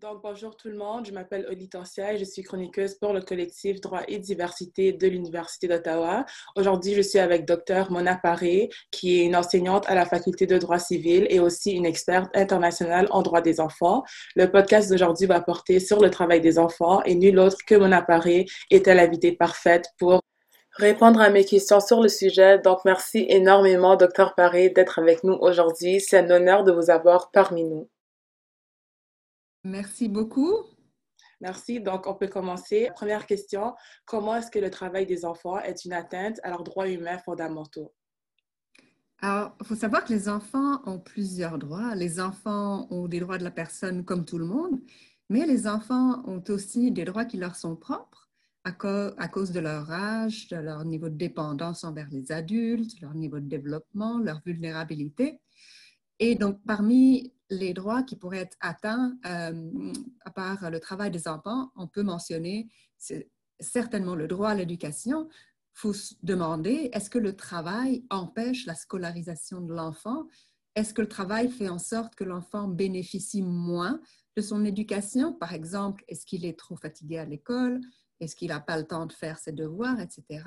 Donc, bonjour tout le monde, je m'appelle Olitensia et je suis chroniqueuse pour le collectif Droit et Diversité de l'Université d'Ottawa. Aujourd'hui, je suis avec Dr. Mona Paré, qui est une enseignante à la Faculté de droit civil et aussi une experte internationale en droit des enfants. Le podcast d'aujourd'hui va porter sur le travail des enfants et nul autre que Mona Paré était l'invitée parfaite pour répondre à mes questions sur le sujet. Donc, merci énormément, Dr. Paré, d'être avec nous aujourd'hui. C'est un honneur de vous avoir parmi nous. Merci beaucoup. Merci. Donc, on peut commencer. Première question. Comment est-ce que le travail des enfants est une atteinte à leurs droits humains fondamentaux? Alors, il faut savoir que les enfants ont plusieurs droits. Les enfants ont des droits de la personne comme tout le monde, mais les enfants ont aussi des droits qui leur sont propres à, cause de leur âge, de leur niveau de dépendance envers les adultes, leur niveau de développement, leur vulnérabilité. Et donc, parmi les droits qui pourraient être atteints, euh, à le travail des enfants, on peut mentionner certainement le droit à l'éducation. Il faut se demander, est-ce que le travail empêche la scolarisation de l'enfant? Est-ce que le travail fait en sorte que l'enfant bénéficie moins de son éducation? Par exemple, est-ce qu'il est trop fatigué à l'école? Est-ce qu'il n'a pas le temps de faire ses devoirs, etc.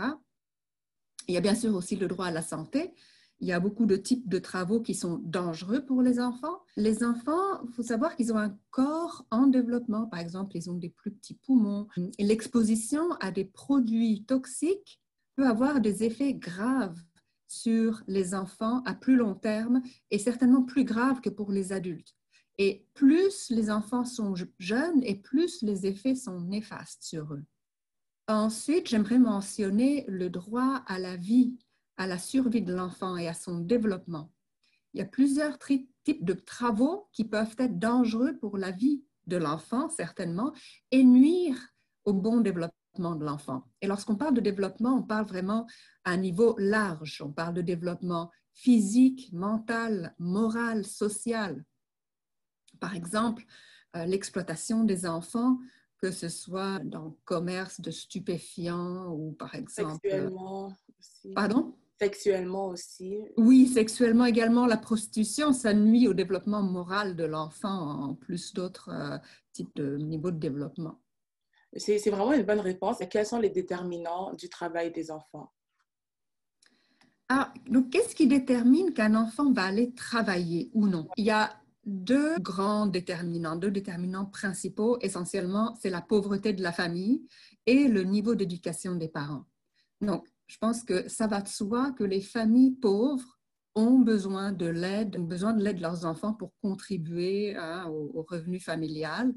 Il y a bien sûr aussi le droit à la santé. Il y a beaucoup de types de travaux qui sont dangereux pour les enfants. Les enfants, il faut savoir qu'ils ont un corps en développement. Par exemple, ils ont des plus petits poumons. L'exposition à des produits toxiques peut avoir des effets graves sur les enfants à plus long terme et certainement plus graves que pour les adultes. Et plus les enfants sont jeunes et plus les effets sont néfastes sur eux. Ensuite, j'aimerais mentionner le droit à la vie, à la survie de l'enfant et à son développement. Il y a plusieurs types de travaux qui peuvent être dangereux pour la vie de l'enfant, certainement, et nuire au bon développement de l'enfant. Et lorsqu'on parle de développement, on parle vraiment à un niveau large. On parle de développement physique, mental, moral, social. Par exemple, euh, l'exploitation des enfants que ce soit dans le commerce de stupéfiants ou par exemple... Sexuellement aussi. Pardon? Sexuellement aussi. Oui, sexuellement également. La prostitution, ça nuit au développement moral de l'enfant en plus d'autres euh, types de niveaux de développement. C'est vraiment une bonne réponse. quels sont les déterminants du travail des enfants? Ah, donc, qu'est-ce qui détermine qu'un enfant va aller travailler ou non? Il y a deux grands déterminants, deux déterminants principaux. Essentiellement, c'est la pauvreté de la famille et le niveau d'éducation des parents. Donc, je pense que ça va de soi que les familles pauvres ont besoin de l'aide, ont besoin de l'aide de leurs enfants pour contribuer hein, au, revenu familial.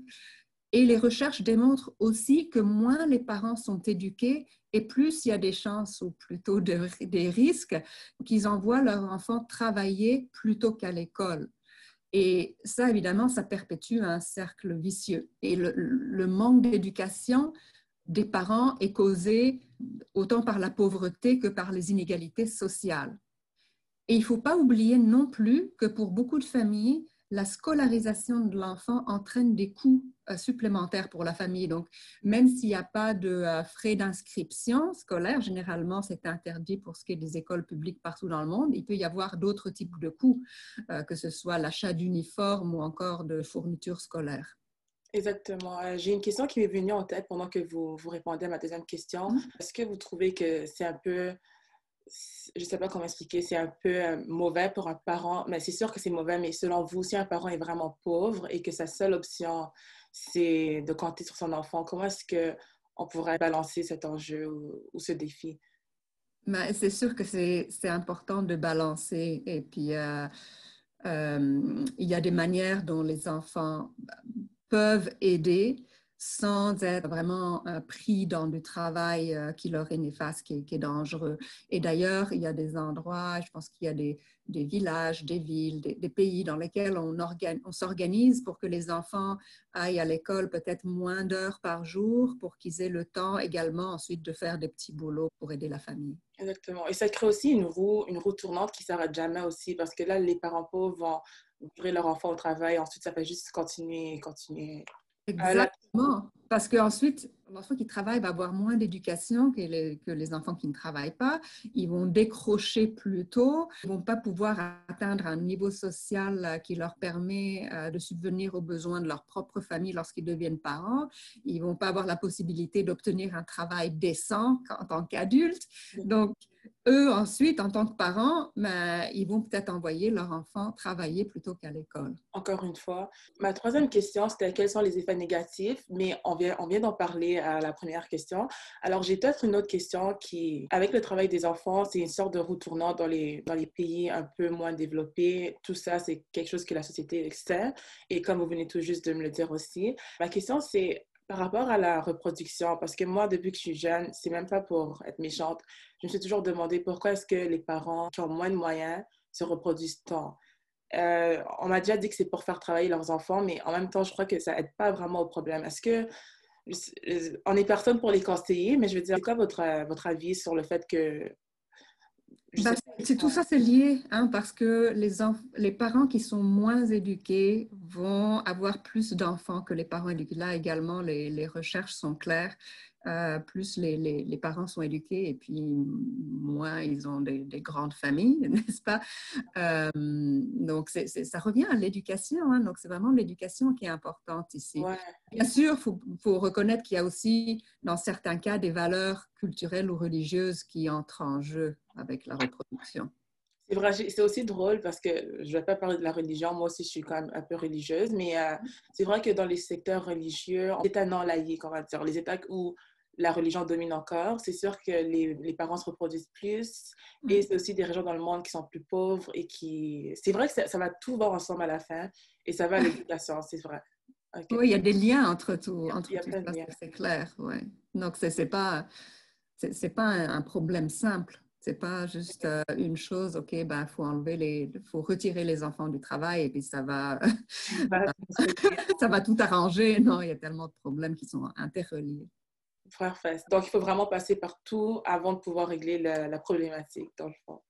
Et les recherches démontrent aussi que moins les parents sont éduqués et plus il y a des chances ou plutôt des risques qu'ils envoient leurs enfants travailler plutôt qu'à l'école. Et ça, évidemment, ça perpétue un cercle vicieux. Et le, manque d'éducation des parents est causé autant par la pauvreté que par les inégalités sociales. Et il ne faut pas oublier non plus que pour beaucoup de familles, la scolarisation de l'enfant entraîne des coûts euh, supplémentaires pour la famille. Donc, même s'il n'y a pas de euh, frais d'inscription scolaire, généralement c'est interdit pour ce qui est des écoles publiques partout dans le monde, il peut y avoir d'autres types de coûts, euh, que ce soit l'achat d'uniformes ou encore de fournitures scolaires. Exactement. J'ai une question qui m'est venue en tête pendant que vous, vous répondez à ma deuxième question. Mmh. Est-ce que vous trouvez que c'est un peu je ne sais pas comment expliquer, c'est un peu euh, mauvais pour un parent, mais c'est sûr que c'est mauvais, mais selon vous, si un parent est vraiment pauvre et que sa seule option, c'est de compter sur son enfant, comment est-ce qu'on pourrait balancer cet enjeu ou, ce défi? Ben, c'est sûr que c'est important de balancer et puis euh, euh, il y a des manières dont les enfants peuvent aider sans être vraiment euh, pris dans du travail euh, qui leur est néfaste, qui est, dangereux. Et d'ailleurs, il y a des endroits, je pense qu'il y a des, villages, des villes, des, pays dans lesquels on, s'organise pour que les enfants aillent à l'école peut-être moins d'heures par jour pour qu'ils aient le temps également ensuite de faire des petits boulots pour aider la famille. Exactement. Et ça crée aussi une roue, une roue tournante qui s'arrête jamais aussi parce que là, les parents pauvres vont ouvrir leur enfant au travail, ensuite ça va juste continuer, continuer Exactement. Parce qu'ensuite, L'enfant qui travaille va avoir moins d'éducation que les, que les, enfants qui ne travaillent pas. Ils vont décrocher plus tôt. Ils ne vont pas pouvoir atteindre un niveau social euh, qui leur permet euh, de subvenir aux besoins de leur propre famille lorsqu'ils deviennent parents. Ils ne vont pas avoir la possibilité d'obtenir un travail décent en tant qu'adultes. Donc, eux, ensuite, en tant que parents, ben, ils vont peut-être envoyer leur enfant travailler plutôt qu'à l'école. Encore une fois. Ma troisième question, c'était quels sont les effets négatifs, mais on vient, on vient d'en parler à la première question. Alors, j'ai peut-être une autre question qui, avec le travail des enfants, c'est une sorte de retournant dans les, dans les pays un peu moins développés. Tout ça, c'est quelque chose que la société sait. Et comme vous venez tout juste de me le dire aussi, ma question, c'est par rapport à la reproduction, parce que moi, depuis que je suis jeune, c'est même pas pour être méchante, je me suis toujours demandé pourquoi est-ce que les parents qui ont moins de moyens se reproduisent tant. Euh, on m'a déjà dit que c'est pour faire travailler leurs enfants, mais en même temps, je crois que ça aide pas vraiment au problème. Est-ce que on est personne pour les conseiller, mais je veux dire, c'est quoi votre, votre avis sur le fait que bah, c'est tout ça, c'est lié, hein, parce que les, les parents qui sont moins éduqués vont avoir plus d'enfants que les parents éduqués. Là également, les, les recherches sont claires. Euh, plus les, les, les, parents sont éduqués et puis moins ils ont des, des grandes familles, n'est-ce pas? Euh, donc, ça revient à l'éducation. Hein, donc, c'est vraiment l'éducation qui est importante ici. Bien sûr, il faut, faut, reconnaître qu'il y a aussi, dans certains cas, des valeurs culturelles ou religieuses qui entrent en jeu avec la reproduction. C'est vrai, c'est aussi drôle parce que je ne vais pas parler de la religion, moi aussi je suis quand même un peu religieuse, mais euh, c'est vrai que dans les secteurs religieux, États non laïcs, on va dire, les États où la religion domine encore, c'est sûr que les, les, parents se reproduisent plus et mm. c'est aussi des régions dans le monde qui sont plus pauvres et qui... C'est vrai que ça, ça va tout voir ensemble à la fin et ça va à l'éducation, c'est vrai. Oui, il y a des liens entre tout, entre tout ça, c'est clair. Ouais. Donc, ce n'est pas, c'est pas un problème simple. C'est pas juste euh, une chose, OK, il ben, faut enlever les, faut retirer les enfants du travail et puis ça va, ça va tout arranger. Non, il y a tellement de problèmes qui sont interreliés. Donc, il faut vraiment passer par tout avant de pouvoir régler la, problématique, dans le fond.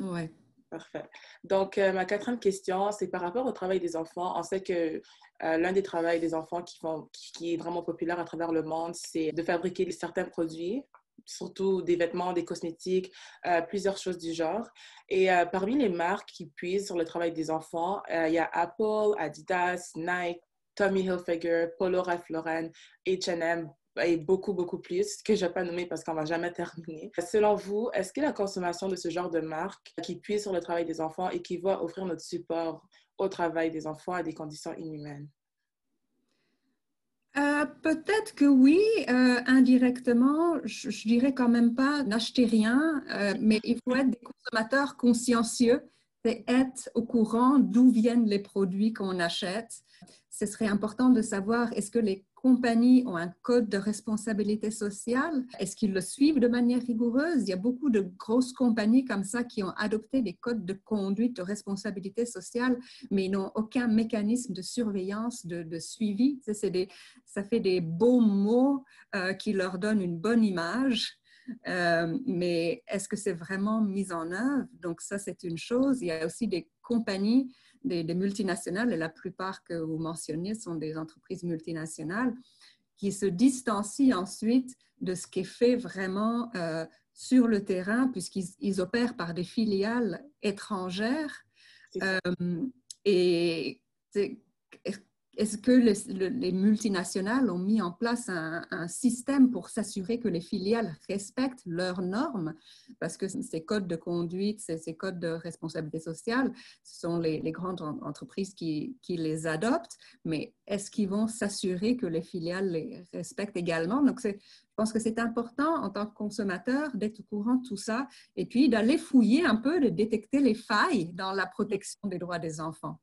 Oui. Parfait. Donc, euh, ma quatrième question, c'est par rapport au travail des enfants. On sait que euh, l'un des travails des enfants qui, font, qui, est vraiment populaire à travers le monde, c'est de fabriquer certains produits surtout des vêtements, des cosmétiques, euh, plusieurs choses du genre. Et euh, parmi les marques qui puisent sur le travail des enfants, euh, il y a Apple, Adidas, Nike, Tommy Hilfiger, Polo Ralph Lauren, H&M et beaucoup, beaucoup plus que je ne vais pas nommer parce qu'on ne va jamais terminer. Selon vous, est-ce que la consommation de ce genre de marques qui puise sur le travail des enfants et qui va offrir notre support au travail des enfants à des conditions inhumaines? Euh, peut-être que oui, euh, indirectement, je, je, dirais quand même pas n'achetez rien, euh, mais il faut être des consommateurs consciencieux, c'est être au courant d'où viennent les produits qu'on achète. Ce serait important de savoir est-ce que les compagnies ont un code de responsabilité sociale? Est-ce qu'ils le suivent de manière rigoureuse? Il y a beaucoup de grosses compagnies comme ça qui ont adopté des codes de conduite de responsabilité sociale, mais ils n'ont aucun mécanisme de surveillance, de, suivi. Ça fait des beaux mots euh, qui leur donnent une bonne image. Euh, mais est-ce que c'est vraiment mis en œuvre? Donc ça, c'est une chose. Il y a aussi des compagnies des, multinationales, et la plupart que vous mentionnez sont des entreprises multinationales, qui se distancient ensuite de ce qui est fait vraiment euh, sur le terrain, puisqu'ils opèrent par des filiales étrangères. Euh, et est-ce que les, multinationales ont mis en place un, système pour s'assurer que les filiales respectent leurs normes? Parce que ces codes de conduite, ces, codes de responsabilité sociale, ce sont les, grandes entreprises qui, les adoptent, mais est-ce qu'ils vont s'assurer que les filiales les respectent également? Donc, je pense que c'est important en tant que consommateur d'être au courant de tout ça et puis d'aller fouiller un peu, de détecter les failles dans la protection des droits des enfants.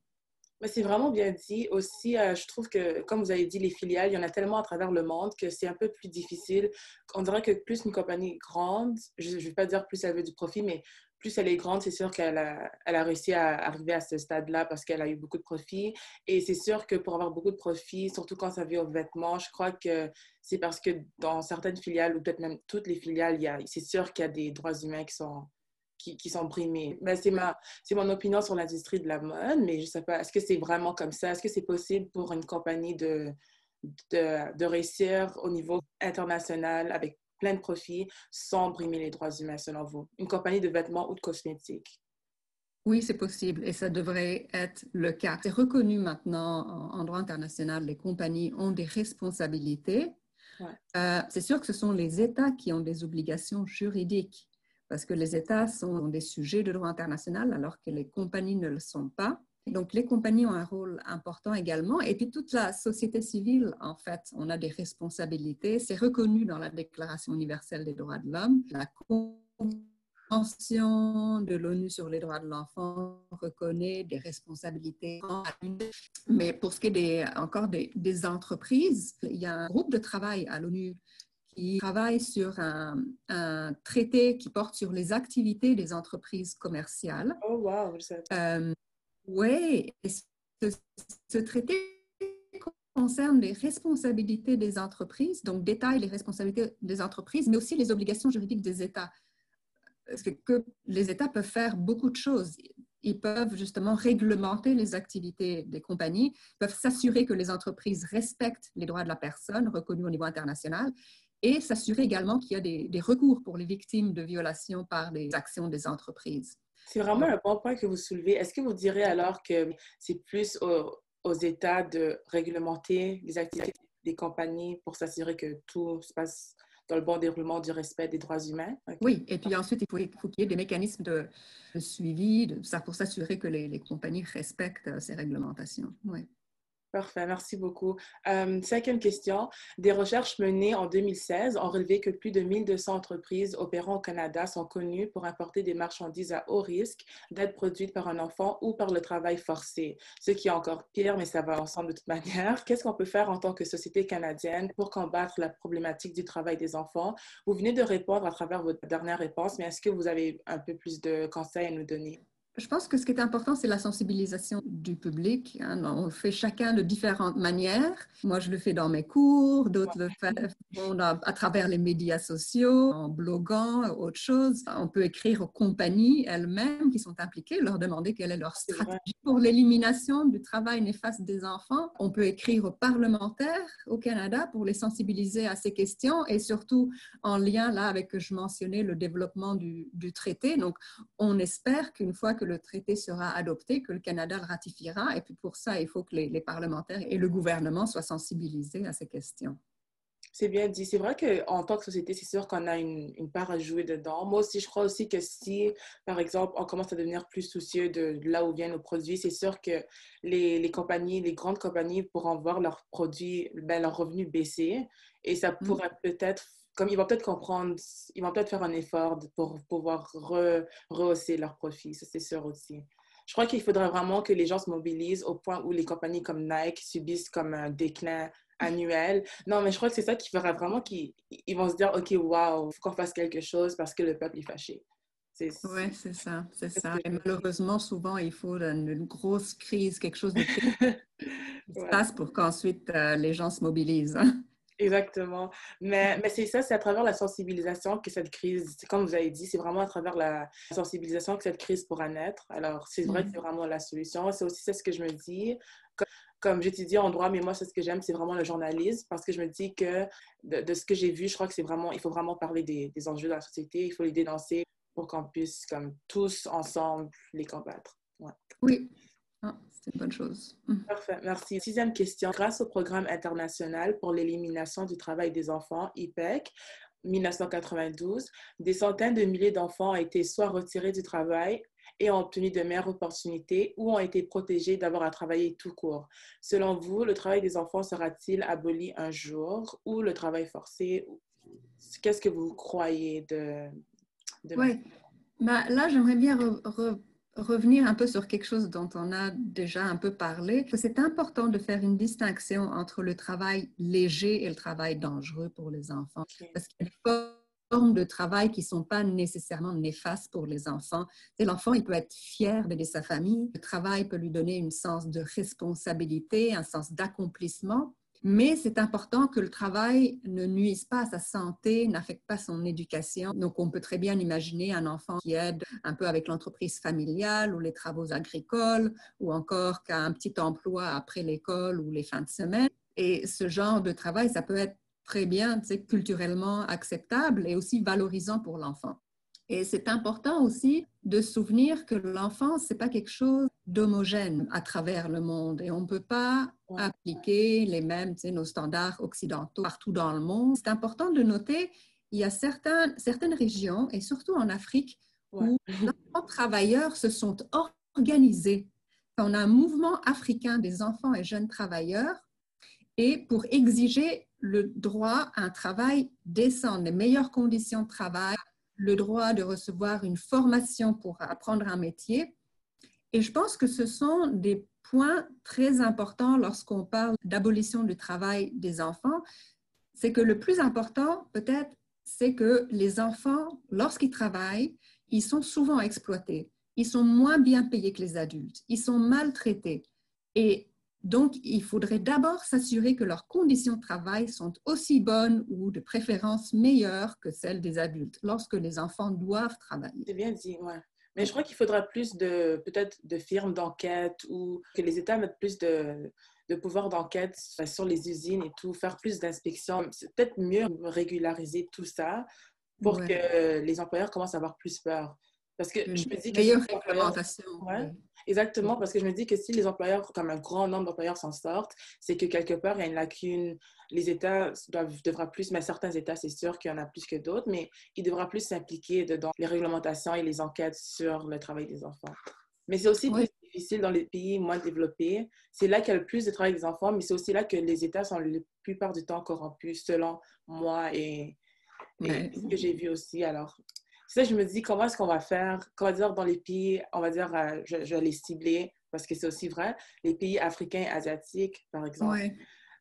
Mais c'est vraiment bien dit. Aussi, euh, je trouve que, comme vous avez dit, les filiales, il y en a tellement à travers le monde que c'est un peu plus difficile. On dirait que plus une compagnie est grande, je ne vais pas dire plus elle veut du profit, mais plus elle est grande, c'est sûr qu'elle a, réussi à arriver à ce stade-là parce qu'elle a eu beaucoup de profit. Et c'est sûr que pour avoir beaucoup de profit, surtout quand ça vient aux vêtements, je crois que c'est parce que dans certaines filiales, ou peut-être même toutes les filiales, c'est sûr qu'il y a des droits humains qui sont qui, sont brimés. Ben, c'est, ma, c'est mon opinion sur l'industrie de la mode, mais je ne sais pas, est-ce que c'est vraiment comme ça? Est-ce que c'est possible pour une compagnie de, de, de réussir au niveau international avec plein de profits sans brimer les droits humains, selon vous? Une compagnie de vêtements ou de cosmétiques? Oui, c'est possible et ça devrait être le cas. C'est reconnu maintenant en, droit international, les compagnies ont des responsabilités. Euh, c'est sûr que ce sont les États qui ont des obligations juridiques parce que les États sont des sujets de droit international alors que les compagnies ne le sont pas. Donc, les compagnies ont un rôle important également. Et puis, toute la société civile, en fait, on a des responsabilités. C'est reconnu dans la Déclaration universelle des droits de l'homme. La Convention de l'ONU sur les droits de l'enfant reconnaît des responsabilités. Mais pour ce qui est des, encore des, des entreprises, il y a un groupe de travail à l'ONU qui travaille sur un, un, traité qui porte sur les activités des entreprises commerciales. Oh, wow! Euh, oui, ce, ce, traité concerne les responsabilités des entreprises, donc détaille les responsabilités des entreprises, mais aussi les obligations juridiques des États. Parce que, que les États peuvent faire beaucoup de choses ils peuvent justement réglementer les activités des compagnies, peuvent s'assurer que les entreprises respectent les droits de la personne reconnus au niveau international et s'assurer également qu'il y a des, des, recours pour les victimes de violations par les actions des entreprises. C'est vraiment un bon point que vous soulevez. Est-ce que vous direz alors que c'est plus aux, aux États de réglementer les activités des compagnies pour s'assurer que tout se passe dans le bon déroulement du respect des droits humains? Okay. Oui, et puis ensuite, il faut, il faut qu'il y ait des mécanismes de, de suivi de, ça pour s'assurer que les, les, compagnies respectent euh, ces réglementations. Oui. Parfait, merci beaucoup. Euh, cinquième question. Des recherches menées en 2016 ont relevé que plus de 1200 entreprises opérant au Canada sont connues pour importer des marchandises à haut risque d'être produites par un enfant ou par le travail forcé. Ce qui est encore pire, mais ça va ensemble de toute manière. Qu'est-ce qu'on peut faire en tant que société canadienne pour combattre la problématique du travail des enfants? Vous venez de répondre à travers votre dernière réponse, mais est-ce que vous avez un peu plus de conseils à nous donner? Je pense que ce qui est important, c'est la sensibilisation du public. Hein. On le fait chacun de différentes manières. Moi, je le fais dans mes cours, d'autres le font à travers les médias sociaux, en bloguant, autre chose. On peut écrire aux compagnies elles-mêmes qui sont impliquées, leur demander quelle est leur stratégie pour l'élimination du travail néfaste des enfants. On peut écrire aux parlementaires au Canada pour les sensibiliser à ces questions et surtout en lien là avec que je mentionnais le développement du, du traité. Donc, on espère qu'une fois que le traité sera adopté, que le Canada le ratifiera. Et puis pour ça, il faut que les, les parlementaires et le gouvernement soient sensibilisés à ces questions. C'est bien dit. C'est vrai qu'en tant que société, c'est sûr qu'on a une, une, part à jouer dedans. Moi aussi, je crois aussi que si, par exemple, on commence à devenir plus soucieux de là où viennent nos produits, c'est sûr que les, les, compagnies, les grandes compagnies pourront voir leurs produits, ben, leurs revenus baisser. Et ça mm. pourrait mmh. peut-être comme ils vont peut-être comprendre, ils vont peut-être faire un effort pour pouvoir re, rehausser leurs profits, ça c'est sûr aussi. Je crois qu'il faudrait vraiment que les gens se mobilisent au point où les compagnies comme Nike subissent comme un déclin annuel. Non, mais je crois que c'est ça qui fera vraiment qu'ils vont se dire, OK, wow, il faut qu'on fasse quelque chose parce que le peuple est fâché. Oui, c'est ça, c'est ça. Et malheureusement, souvent, il faut une, une grosse crise, quelque chose de qui se ouais. passe pour qu'ensuite euh, les gens se mobilisent. Exactement. Mais, mais c'est ça, c'est à travers la sensibilisation que cette crise, comme vous avez dit, c'est vraiment à travers la sensibilisation que cette crise pourra naître. Alors, c'est vrai que c'est vraiment la solution. C'est aussi ce que je me dis. Comme, comme j'étudie en droit, mais moi, ce que j'aime, c'est vraiment le journalisme parce que je me dis que de, de ce que j'ai vu, je crois que c'est vraiment, il faut vraiment parler des, des enjeux de la société, il faut les dénoncer pour qu'on puisse, comme tous ensemble, les combattre. Ouais. Oui, ah, c'est une bonne chose. Mmh. Parfait, merci. Sixième question. Grâce au programme international pour l'élimination du travail des enfants, IPEC, 1992, des centaines de milliers d'enfants ont été soit retirés du travail et ont obtenu de meilleures opportunités ou ont été protégés d'avoir à travailler tout court. Selon vous, le travail des enfants sera-t-il aboli un jour ou le travail forcé? Qu'est-ce que vous croyez de... de... Oui, bah, là, j'aimerais bien re, re revenir un peu sur quelque chose dont on a déjà un peu parlé, c'est important de faire une distinction entre le travail léger et le travail dangereux pour les enfants. Okay. Parce qu'il y a des formes de travail qui ne sont pas nécessairement néfastes pour les enfants. L'enfant, il peut être fier d'aider sa famille. Le travail peut lui donner un sens de responsabilité, un sens d'accomplissement. Mais c'est important que le travail ne nuise pas à sa santé, n'affecte pas son éducation. Donc, on peut très bien imaginer un enfant qui aide un peu avec l'entreprise familiale ou les travaux agricoles, ou encore qui a un petit emploi après l'école ou les fins de semaine. Et ce genre de travail, ça peut être très bien, tu culturellement acceptable et aussi valorisant pour l'enfant. Et c'est important aussi de souvenir que l'enfance, c'est pas quelque chose d'homogène à travers le monde et on ne peut pas appliquer les mêmes, tu sais, nos standards occidentaux partout dans le monde. C'est important de noter, il y a certains, certaines régions et surtout en Afrique où les travailleurs se sont organisés. On a un mouvement africain des enfants et jeunes travailleurs et pour exiger le droit à un travail décent, les meilleures conditions de travail, le droit de recevoir une formation pour apprendre un métier. Et je pense que ce sont des points très importants lorsqu'on parle d'abolition du travail des enfants. C'est que le plus important, peut-être, c'est que les enfants, lorsqu'ils travaillent, ils sont souvent exploités. Ils sont moins bien payés que les adultes. Ils sont maltraités. Et donc, il faudrait d'abord s'assurer que leurs conditions de travail sont aussi bonnes ou de préférence meilleures que celles des adultes lorsque les enfants doivent travailler. C'est bien dit, ouais. Mais je crois qu'il faudra plus de, peut-être, de firmes d'enquête ou que les États mettent plus de, de pouvoir d'enquête sur les usines et tout, faire plus d'inspections. C'est peut-être mieux régulariser tout ça pour que les employeurs commencent à avoir plus peur. Parce que je me dis que... Meilleure réglementation. Ouais, exactement, parce que je me dis que si les employeurs, comme un grand nombre d'employeurs s'en sortent, c'est que quelque part, il y a une lacune. Les États doivent, devraient plus, mais certains États, c'est sûr qu'il y en a plus que d'autres, mais ils devraient plus s'impliquer dans les réglementations et les enquêtes sur le travail des enfants. Mais c'est aussi plus difficile dans les pays moins développés. C'est là qu'il y a le plus de travail des enfants, mais c'est aussi là que les États sont la plupart du temps corrompus, selon moi et, et ce que j'ai vu aussi. Alors, ça, je me dis, comment est-ce qu'on va faire, comment dire, dans les pays, on va dire, euh, je, vais les cibler, parce que c'est aussi vrai, les pays africains asiatiques, par exemple.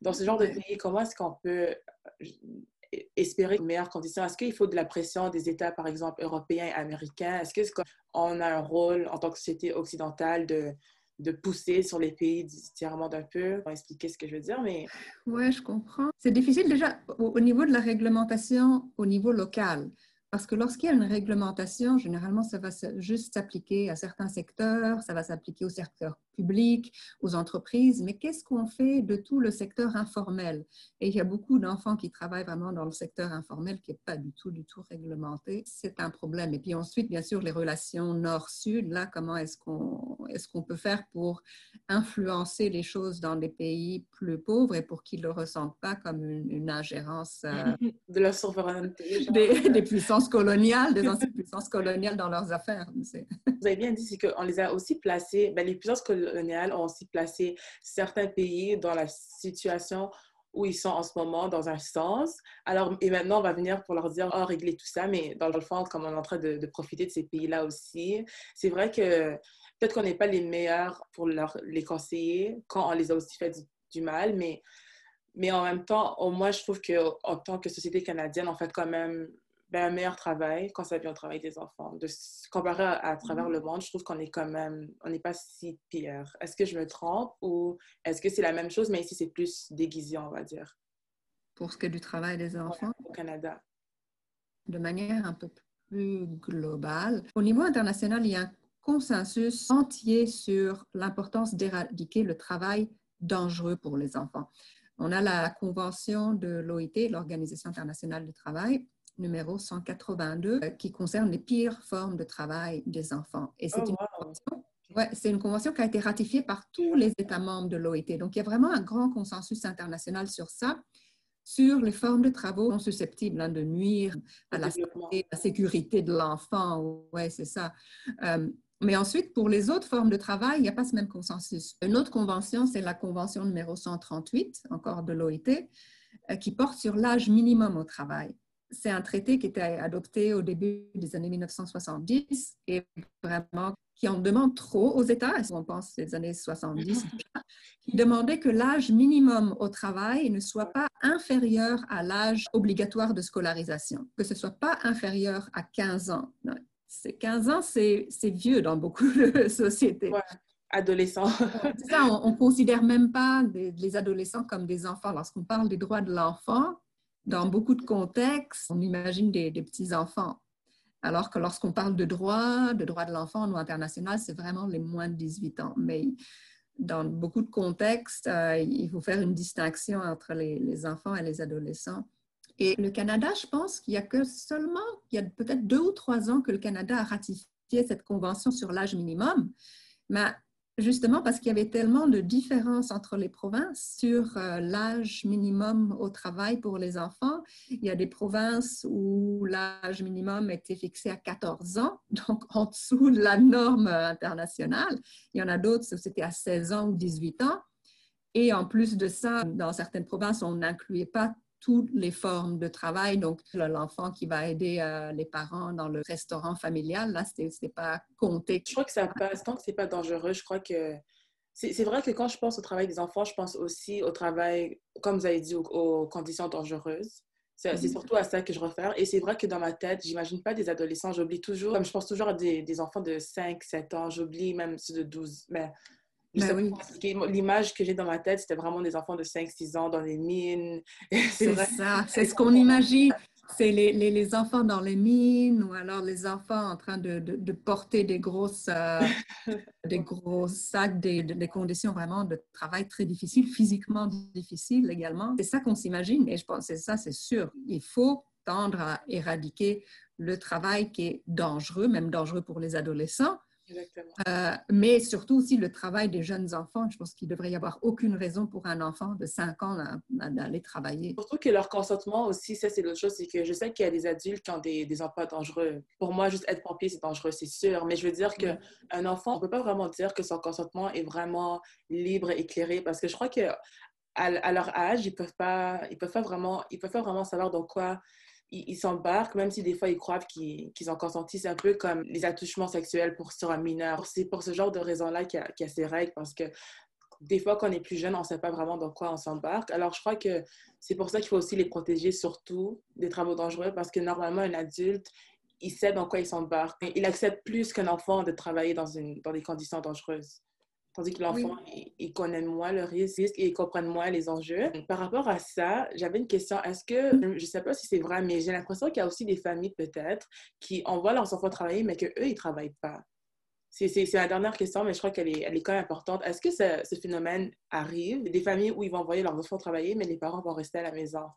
Dans ce genre de pays, comment est-ce qu'on peut euh, espérer de meilleures conditions? Est-ce qu'il faut de la pression des États, par exemple, européens et américains? Est-ce qu'on a un rôle en tant que société occidentale de, de pousser sur les pays du tiers-monde un peu pour expliquer ce que je veux dire, mais... Oui, je comprends. C'est difficile déjà au, niveau de la réglementation au niveau local. Parce que lorsqu'il y a une réglementation, généralement, ça va juste s'appliquer à certains secteurs, ça va s'appliquer au secteur public, aux entreprises, mais qu'est-ce qu'on fait de tout le secteur informel? Et il y a beaucoup d'enfants qui travaillent vraiment dans le secteur informel qui n'est pas du tout, du tout réglementé. C'est un problème. Et puis ensuite, bien sûr, les relations nord-sud, là, comment est-ce qu'on est qu'on peut faire pour influencer les choses dans des pays plus pauvres et pour qu'ils ne le ressentent pas comme une, ingérence euh, de la souveraineté des, des, puissances coloniales, des anciennes puissances coloniales dans leurs affaires. Vous avez bien dit, c'est qu'on les a aussi placés, ben, les puissances coloniales ont aussi placé certains pays dans la situation où ils sont en ce moment dans un sens. Alors, et maintenant, on va venir pour leur dire, oh, régler tout ça, mais dans le fond, comme on est en train de, profiter de ces pays-là aussi, c'est vrai que peut-être qu'on n'est pas les meilleurs pour leur, les conseiller quand on les a aussi fait du, mal, mais, mais en même temps, au moins, je trouve qu'en tant que société canadienne, on fait quand même ben, un meilleur travail quand ça vient au travail des enfants. De comparer à, travers le monde, je trouve qu'on est quand même, on n'est pas si pire. Est-ce que je me trompe ou est-ce que c'est la même chose, mais ici c'est plus déguisé, on va dire? Pour ce qui est du travail des enfants? au Canada. De manière un peu plus globale. Au niveau international, il y a un consensus entier sur l'importance d'éradiquer le travail dangereux pour les enfants. On a la convention de l'OIT, l'Organisation internationale du travail, numéro 182 euh, qui concerne les pires formes de travail des enfants. Et c'est oh, une, convention, ouais, une convention qui a été ratifiée par tous les États membres de l'OIT. Donc, il y a vraiment un grand consensus international sur ça, sur les formes de travaux non susceptibles hein, de nuire à la, la sécurité de l'enfant. Oui, c'est ça. Euh, mais ensuite, pour les autres formes de travail, il n'y a pas ce même consensus. Une autre convention, c'est la convention numéro 138, encore de l'OIT, euh, qui porte sur l'âge minimum au travail c'est un traité qui était adopté au début des années 1970 et vraiment qui en demande trop aux États, si on pense les années 70, qui demandait que l'âge minimum au travail ne soit pas inférieur à l'âge obligatoire de scolarisation, que ce soit pas inférieur à 15 ans. 15 ans, c'est vieux dans beaucoup de sociétés. Ouais adolescents. ça, on ne considère même pas les adolescents comme des enfants. Lorsqu'on parle des droits de l'enfant, dans beaucoup de contextes, on imagine des, petits-enfants. Alors que lorsqu'on parle de droits, de droits de l'enfant au international, c'est vraiment les moins de 18 ans. Mais dans beaucoup de contextes, euh, il faut faire une distinction entre les, les, enfants et les adolescents. Et le Canada, je pense qu'il y a que seulement, il y a peut-être deux ou trois ans que le Canada a ratifié cette convention sur l'âge minimum. Mais justement parce qu'il y avait tellement de différences entre les provinces sur euh, l'âge minimum au travail pour les enfants. Il y a des provinces où l'âge minimum était fixé à 14 ans, donc en dessous de la norme internationale. Il y en a d'autres où c'était à 16 ans ou 18 ans. Et en plus de ça, dans certaines provinces, on n'incluait pas toutes les formes de travail. Donc, l'enfant qui va aider euh, les parents dans le restaurant familial, là, ce n'est pas compté. Je crois que ça passe tant que ce n'est pas dangereux. Je crois que c'est vrai que quand je pense au travail des enfants, je pense aussi au travail, comme vous avez dit, aux, conditions dangereuses. C'est mm-hmm. surtout à ça que je réfère. Et c'est vrai que dans ma tête, j'imagine pas des adolescents, j'oublie toujours, comme je pense toujours à des, des enfants de 5, 7 ans, j'oublie même ceux de 12. Mais ben l'image que j'ai dans ma tête, c'était vraiment des enfants de 5-6 ans dans les mines. C'est ça, c'est ce qu'on imagine. C'est les, les, les, enfants dans les mines ou alors les enfants en train de, de, porter des grosses, euh, des gros sacs, des, des, conditions vraiment de travail très difficiles, physiquement difficiles également. C'est ça qu'on s'imagine et je pense que ça, c'est sûr. Il faut tendre à éradiquer le travail qui est dangereux, même dangereux pour les adolescents, euh, mais surtout aussi le travail des jeunes enfants. Je pense qu'il ne devrait y avoir aucune raison pour un enfant de 5 ans d'aller travailler. Surtout que leur consentement aussi, ça c'est l'autre chose, c'est que je sais qu'il y a des adultes qui ont des, des, emplois dangereux. Pour moi, juste être pompier, c'est dangereux, c'est sûr. Mais je veux dire qu'un un enfant, on ne peut pas vraiment dire que son consentement est vraiment libre, éclairé, parce que je crois que à, leur âge, ils peuvent pas, ils peuvent pas vraiment, ils peuvent pas vraiment savoir dans quoi ils s'embarquent, même si des fois ils croient qu'ils ont consenti. C'est un peu comme les attouchements sexuels pour sur un mineur. C'est pour ce genre de raison-là qu'il y, a ces règles, parce que des fois, quand on est plus jeune, on ne sait pas vraiment dans quoi on s'embarque. Alors, je crois que c'est pour ça qu'il faut aussi les protéger, surtout des travaux dangereux, parce que normalement, un adulte, il sait dans quoi il s'embarque. Il accepte plus qu'un enfant de travailler dans des conditions dangereuses. Tandis que l'enfant, il, connaît moins le risque et il comprend moins les enjeux. Par rapport à ça, j'avais une question. Est-ce que, je ne sais pas si c'est vrai, mais j'ai l'impression qu'il y a aussi des familles peut-être qui envoient leurs enfants travailler, mais qu'eux, ils ne travaillent pas. C'est la dernière question, mais je crois qu'elle est, elle est quand même importante. Est-ce que ce, ce, phénomène arrive? Des familles où ils vont envoyer leurs enfants travailler, mais les parents vont rester à la maison?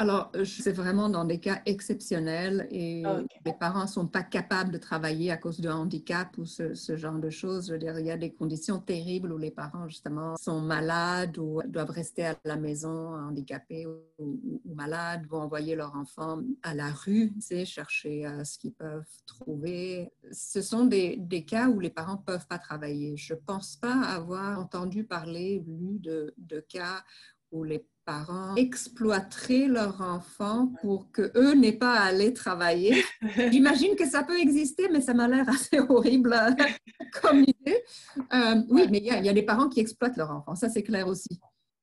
Alors, c'est vraiment dans des cas exceptionnels et ah, les parents ne sont pas capables de travailler à cause de handicap ou ce, genre de choses. Je veux dire, il y a des conditions terribles où les parents, justement, sont malades ou doivent rester à la maison handicapés ou, malades, vont envoyer leur enfant à la rue, tu sais, chercher euh, ce qu'ils peuvent trouver. Ce sont des, des, cas où les parents ne peuvent pas travailler. Je ne pense pas avoir entendu parler, lu de, de cas où les parents exploiteraient leurs enfants pour que eux n'aient pas à aller travailler. J'imagine que ça peut exister, mais ça m'a l'air assez horrible comme idée. Euh, oui, mais il y, a des parents qui exploitent leurs enfants, ça c'est clair aussi.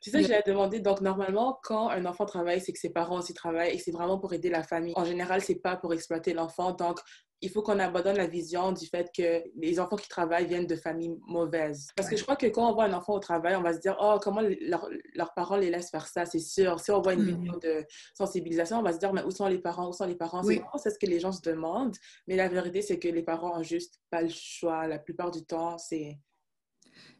C'est ça que j'allais demander. Donc, normalement, quand un enfant travaille, c'est que ses parents aussi travaillent et c'est vraiment pour aider la famille. En général, c'est pas pour exploiter l'enfant. Donc, il faut qu'on abandonne la vision du fait que les enfants qui travaillent viennent de familles mauvaises. Parce que je crois que quand on voit un enfant au travail, on va se dire, oh, comment leurs parents les laissent faire ça, c'est sûr. Si on voit une mm. vidéo de sensibilisation, on va se dire, mais où sont les parents, où sont les parents? C'est ce que les gens se demandent. Mais la vérité, c'est que les parents ont juste pas le choix. La plupart du temps, c'est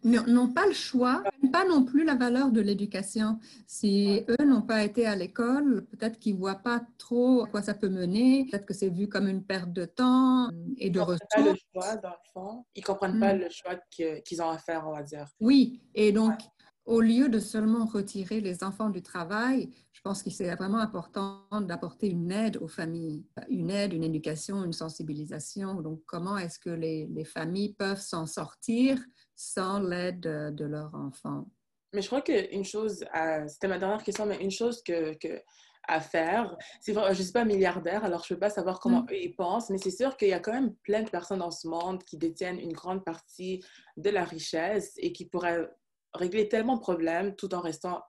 n'ont pas le choix, pas non plus la valeur de l'éducation. Si eux n'ont pas été à l'école, peut-être qu'ils ne voient pas trop à quoi ça peut mener, peut-être que c'est vu comme une perte de temps et de ressources. Ils ne comprennent pas le choix, dans le fond. Ils ne comprennent pas mm. le choix qu'ils ont à faire, on va dire. Oui, et donc, au lieu de seulement retirer les enfants du travail, je pense que c'est vraiment important d'apporter une aide aux familles, une aide, une éducation, une sensibilisation. Donc, comment est-ce que les, les familles peuvent s'en sortir sans l'aide de, leurs enfants. Mais je crois qu'une chose, c'était ma dernière question, mais une chose que, que à faire. C'est vrai, je ne suis pas milliardaire, alors je ne peux pas savoir comment mm. eux ils pensent, mais c'est sûr qu'il y a quand même plein de personnes dans ce monde qui détiennent une grande partie de la richesse et qui pourraient régler tellement de problèmes tout en restant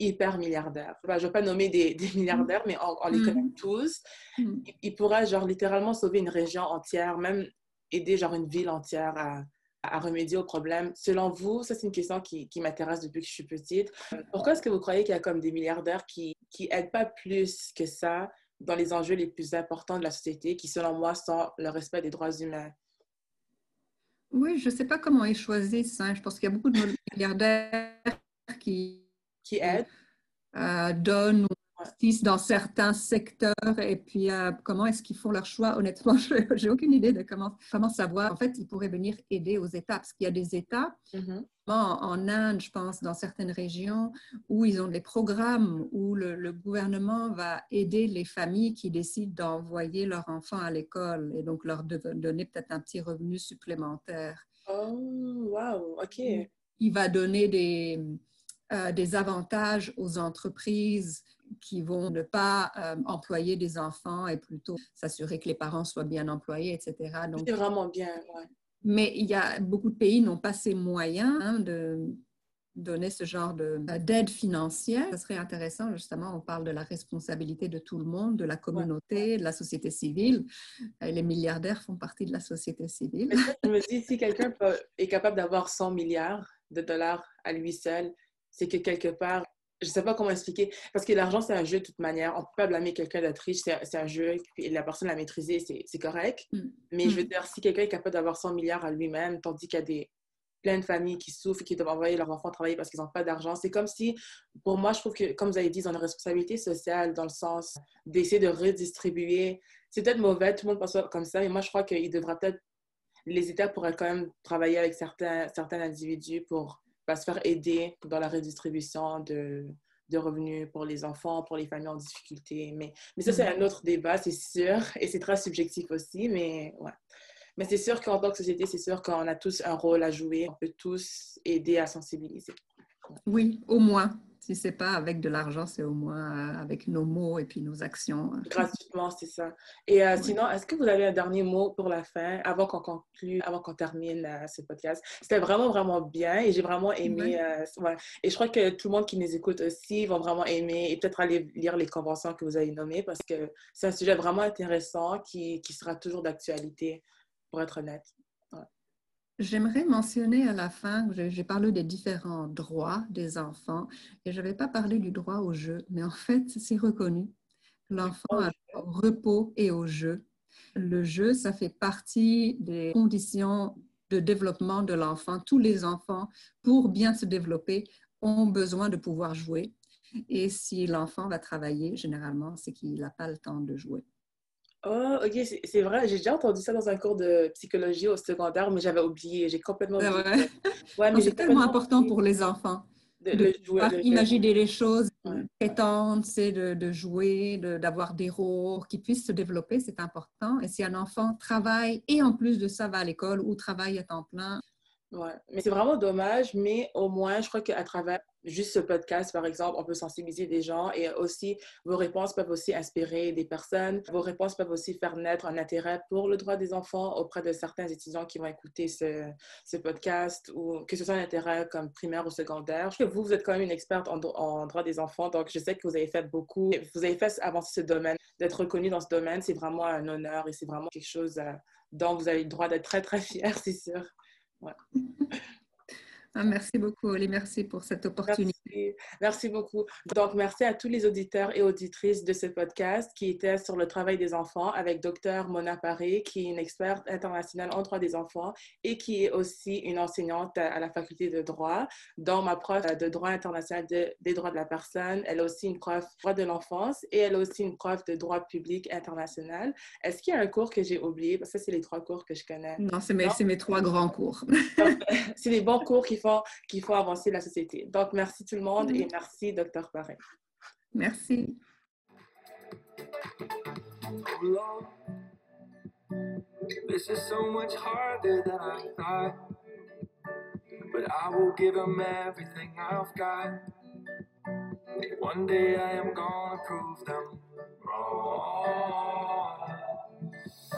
hyper milliardaires. je ne vais pas nommer des, des milliardaires, mais on, les mm. connaît tous. Mm. Ils, pourraient genre littéralement sauver une région entière, même aider genre une ville entière à, à remédier au problème. Selon vous, ça c'est une question qui, qui m'intéresse depuis que je suis petite. Pourquoi est-ce que vous croyez qu'il y a comme des milliardaires qui qui aident pas plus que ça dans les enjeux les plus importants de la société, qui selon moi sont le respect des droits humains? Oui, je ne sais pas comment ils choisissent. Hein. Je pense qu'il y a beaucoup de milliardaires qui, qui aident, euh, donnent dans certains secteurs et puis euh, comment est-ce qu'ils font leur choix? Honnêtement, je n'ai aucune idée de comment, comment savoir. En fait, ils pourraient venir aider aux États parce qu'il y a des États, Mhm. en Inde, je pense, dans certaines régions, où ils ont des programmes où le, le gouvernement va aider les familles qui décident d'envoyer leurs enfants à l'école et donc leur de- donner peut-être un petit revenu supplémentaire. Oh, wow, OK. il va donner des, euh, des avantages aux entreprises qui vont ne pas euh, employer des enfants et plutôt s'assurer que les parents soient bien employés, etc. Donc, C'est vraiment bien, ouais. mais il y a beaucoup de pays n'ont pas ces moyens hein, de donner ce genre de- euh, d'aide financière. Ce serait intéressant, justement, on parle de la responsabilité de tout le monde, de la communauté, de la société civile. Les milliardaires font partie de la société civile. Mais ça, je me dis, si quelqu'un peut- est capable d'avoir 100 milliards de dollars à lui seul, c'est que quelque part, je ne sais pas comment expliquer, parce que l'argent, c'est un jeu de toute manière. On ne peut pas blâmer quelqu'un d'être riche, c'est un jeu, et la personne l'a maîtrisé, c'est correct. Mm. Mais je veux Mm. dire, si quelqu'un est capable d'avoir 100 milliards à lui-même, tandis qu'il y a des plein de familles qui souffrent et qui doivent envoyer leurs enfants travailler parce qu'ils n'ont pas d'argent, c'est comme si, pour moi, je trouve que, comme vous avez dit, ils ont une responsabilité sociale dans le sens d'essayer de redistribuer. C'est peut-être mauvais, tout le monde pense comme ça, mais moi, je crois qu'il devra peut-être les États pourraient quand même travailler avec certains, certains individus pour bah, se faire aider dans la redistribution de, de revenus pour les enfants, pour les familles en difficulté. Mais, mais ça, c'est un autre débat, c'est sûr, et c'est très subjectif aussi, mais ouais. Mais c'est sûr qu'en tant que société, c'est sûr qu'on a tous un rôle à jouer. On peut tous aider à sensibiliser. Oui, au moins. Si c'est pas avec de l'argent, c'est au moins euh, avec nos mots et puis nos actions. Gratuitement, c'est ça. Et euh, sinon, est-ce que vous avez un dernier mot pour la fin, avant qu'on conclue, avant qu'on termine euh, ce podcast? C'était vraiment, vraiment bien et j'ai vraiment aimé. Ouais. euh. Et je crois que tout le monde qui nous écoute aussi vont vraiment aimer et peut-être aller lire les conventions que vous avez nommées parce que c'est un sujet vraiment intéressant qui, qui sera toujours d'actualité, pour être honnête. J'aimerais mentionner à la fin, j'ai parlé des différents droits des enfants et je n'avais pas parlé du droit au jeu, mais en fait, c'est reconnu. L'enfant a droit au repos et au jeu. Le jeu, ça fait partie des conditions de développement de l'enfant. Tous les enfants, pour bien se développer, ont besoin de pouvoir jouer. Et si l'enfant va travailler, généralement, c'est qu'il n'a pas le temps de jouer. Oh, ok, c'est vrai. J'ai déjà entendu ça dans un cours de psychologie au secondaire, mais j'avais oublié. J'ai complètement oublié. Ouais, C'est tellement important pour les enfants. de, de le jouer, jeu. imaginer les choses, Ouais. prétendre, c'est de, de jouer, de- d'avoir des rôles qui puissent se développer, c'est important. Et si un enfant travaille et en plus de ça va à l'école ou travaille à temps plein, Ouais, mais c'est vraiment dommage, mais au moins, je crois qu'à travers juste ce podcast, par exemple, on peut sensibiliser des gens et aussi vos réponses peuvent aussi inspirer des personnes. Vos réponses peuvent aussi faire naître un intérêt pour le droit des enfants auprès de certains étudiants qui vont écouter ce, ce podcast ou que ce soit un intérêt comme primaire ou secondaire. Que vous, vous êtes quand même une experte en, dro- en droit des enfants, donc je sais que vous avez fait beaucoup. Vous avez fait avancer ce domaine. D'être reconnu dans ce domaine, c'est vraiment un honneur et c'est vraiment quelque chose euh, dont vous avez le droit d'être très, très fier, c'est sûr. Merci beaucoup, Oli, merci pour cette opportunité. Merci. Beaucoup. Donc, merci à tous les auditeurs et auditrices de ce podcast qui était sur le travail des enfants avec Dr Mona Paré, qui est une experte internationale en droit des enfants et qui est aussi une enseignante à la faculté de droit, dont ma prof de droit international de- des droits de la personne. Elle a aussi une prof de droit de l'enfance et elle a aussi une prof de droit public international. Est-ce qu'il y a un cours que j'ai oublié? Parce que c'est les trois cours que je connais. Non, c'est mes, trois grands cours. c'est des bons cours qui font, qui font avancer la société. Donc, merci tout le monde et merci, Dr. Paré. Merci. Oh this is so much harder than I thought. But I will give him everything I've got. One day I am gonna prove them wrong.